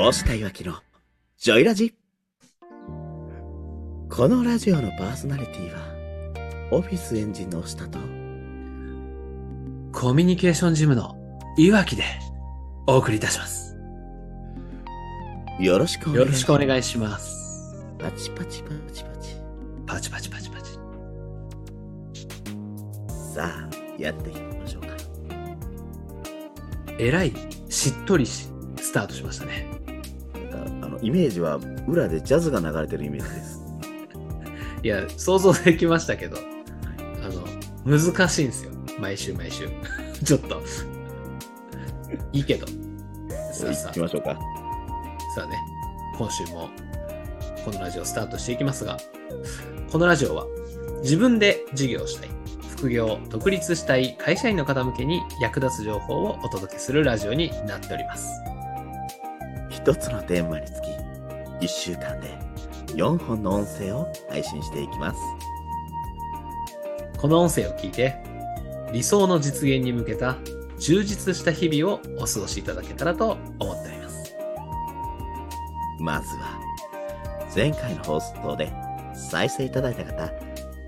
押したいわきのジョイラジこのラジオのパーソナリティはオフィスエンジンの押したとコミュニケーションジムのいわきでお送りいたします。よろしくお願いよろしくお願いします。パチパチパチパチパチパチパチパチ。さあやっていきましょうかえらいしっとりし、スタートしましたね。イメージは裏でジャズが流れてるイメージです いや、想像できましたけど、あの、難しいんですよ。毎週毎週。ちょっと。いいけど。さあさ行きましょうかあ、さあね、今週もこのラジオスタートしていきますが、このラジオは自分で事業をしたい、副業、独立したい会社員の方向けに役立つ情報をお届けするラジオになっております。一つのテーマにつき1週間で4本の音声を配信していきますこの音声を聞いて、理想の実現に向けた充実した日々をお過ごしいただけたらと思っております。まずは前回の放送で再生いただいた方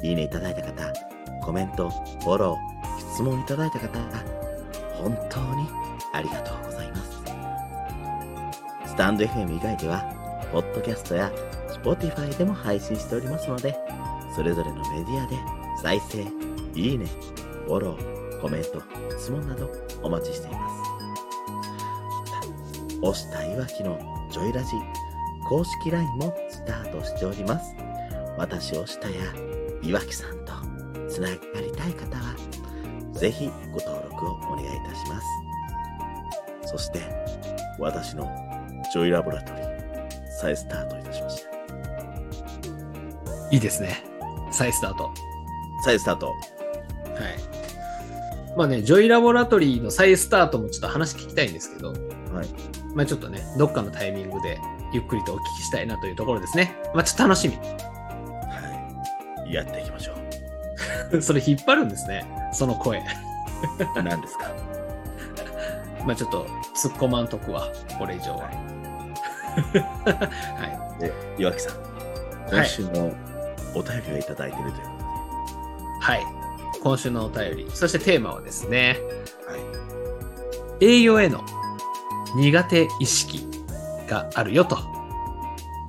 いいねいただいた方コメントフォロー質問いただいた方本当にありがとうタンド FM 以外ではポッドキャストや Spotify でも配信しておりますのでそれぞれのメディアで再生いいねフォローコメント質問などお待ちしていますまた押したいわきのジョイラジ公式 LINE もスタートしております。私をしたや岩木さんとつながりたい方は、ぜひご登録をお願いいたします。そして、私のジョイラボラトリー、再スタートいたしました。いいですね。再スタート。は再スタート。い。まあね、ジョイラボラトリーの再スタートもちょっと話聞きたいんですけど、はい。まあちょっとね、どっかのタイミングでゆっくりとお聞きしたいなというところですね。まあちょっと楽しはい。やっていきましょみ。それ引っ張るんですね。その声。う。何ですか？まあちょっと突っ込まんとくわ。これ以上は。はで、岩木さん、今週もお便りをいただいているというこい。はい。今週のお便り。そしてテーマはですね、とで。はい。営業への苦手意識があるよと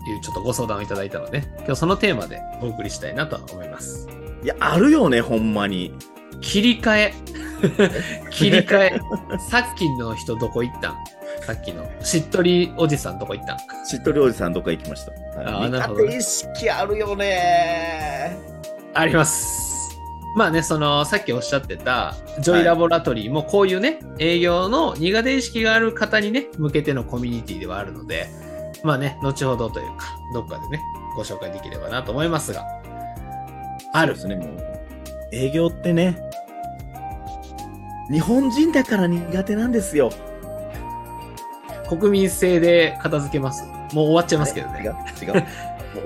いうちょっとご相談をいただいたので、今日そのテーマでお送りしたいなとは思います。いや、あるよね、ほんまに。切り替え。切り替え。さっきの人どこ行ったん？さっきのしっとりおじさんどこ行ったんしっとりおじさんどっか行きました。あはいーなるほどね苦手意識あるよねあります。まあね、その、さっきおっしゃってた、ジョイラボラトリーもこういうね、営業の苦手意識がある方にね、向けてのコミュニティではあるので、まあね、後ほどというか、どっかでね、ご紹介できればなと思いますが、あるそうですね、もう。営業ってね、日本人だから苦手なんですよ。国民性で片付けます。もう終わっちゃいますけど違ね。う、違う。もう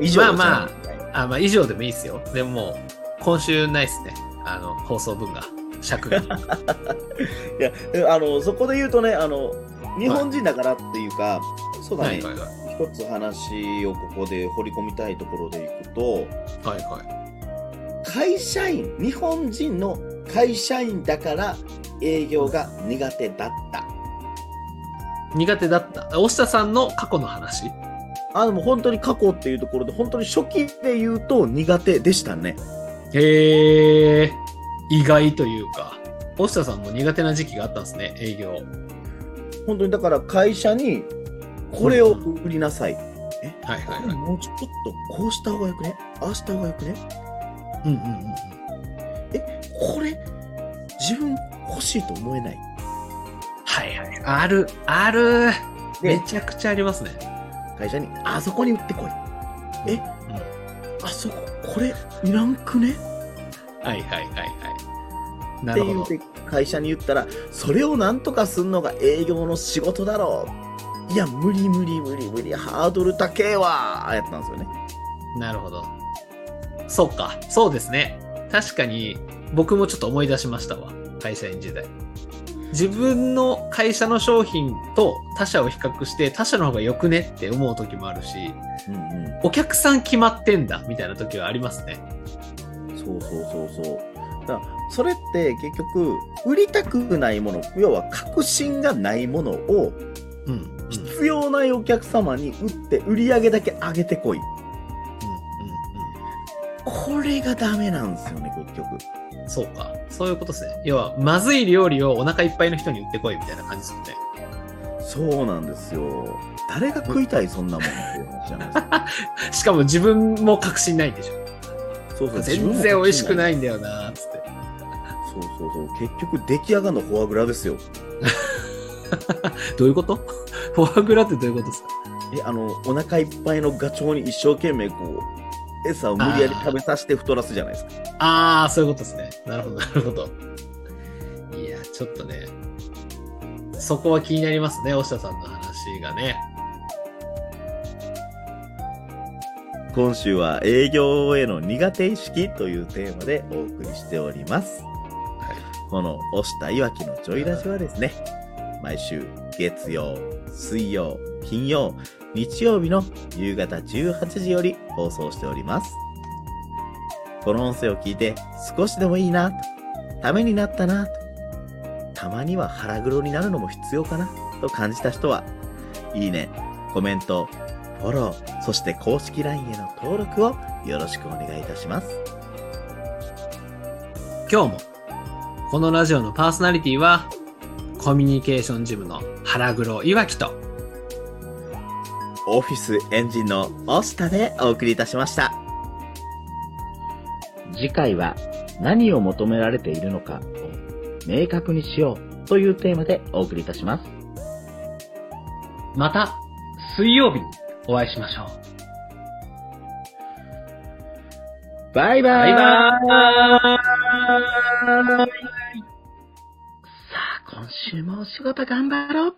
以上まあまああ、まあ以上でもいいですよ。でももう、今週ないっすね。あの、放送分が、尺が。いや、えあの、そこで言うとね、あの、日本人だからっていうか、そうだね、はいはいはい。一つ話をここで掘り込みたいところでいくと、はいはい。会社員、日本人の会社員だから営業が苦手だった。苦手だった。押下さんの過去の話？あ、でも本当に過去っていうところで、本当に初期で言うと苦手でしたね。へえ、意外というか。押下さんも苦手な時期があったんですね、営業。本当にだから会社にこれを売りなさい。え、はいはいはい。もうちょっとこうした方がよくね？ああした方がよくね？うんうんうんうん。これ自分欲しいと思えない。はいはい。ある、ある。めで、ちゃくちゃありますね。会社にあそこに売ってこい。えうんあそこ、これいらんくね？はいはいはいはい。なるほど。って言って会社に言ったら、それをなんとかすんのが営業の仕事だろう。いや、無理無理無理無理、ハードル高えわやったんですよね。なるほど。そうか。そうですね。確かに、僕もちょっと思い出しましたわ。会社員時代。自分の会社の商品と他社を比較して他社の方が良くねって思う時もあるし、うんうん。お客さん決まってんだみたいな時はありますね。そうそうそうそう。だからそれって結局、売りたくないもの、要は確信がないものを。必要ないお客様に売って売り上げだけ上げてこい。これがダメなんですよね、結局。うん。そうか。そういうことですね。要は、まずい料理をお腹いっぱいの人に売ってこいみたいな感じですよね。そうなんですよ。誰が食いたい、そんなもんっていう話じゃないですか。しかも自分も確信ないんでしょ。そうそう全然美味しくい。ないんだよな、つって。そうそうそう。結局出来上がるのフォアグラですよ。どういうこと？フォアグラってどういうことですか？え、あの、お腹いっぱいのガチョウに一生懸命こう、餌を無理やり食べさせて太らすじゃないですか。ああ、そういうことですね。なるほど、なるほど。いや、ちょっとね、そこは気になりますね、押下さんの話がね。今週は営業への苦手意識というテーマでお送りしております。この押したいわきのジョイラジはですね、毎週月曜、水曜、金曜、日曜日の夕方18時より放送しております。この音声を聞いて少しでもいいな、ためになったな、たまには腹黒になるのも必要かな、と感じた人は、いいね、コメント、フォロー、そして公式 LINE への登録をよろしくお願いいたします。今日も、このラジオのパーソナリティは、コミュニケーションジムの腹黒いわきと、オフィスエンジンのオスタでお送りいたしました。次回は何を求められているのかを明確にしようというテーマでお送りいたします。また、水曜日にお会いしましょう。バイバイバイバさあ、今週もお仕事頑張ろう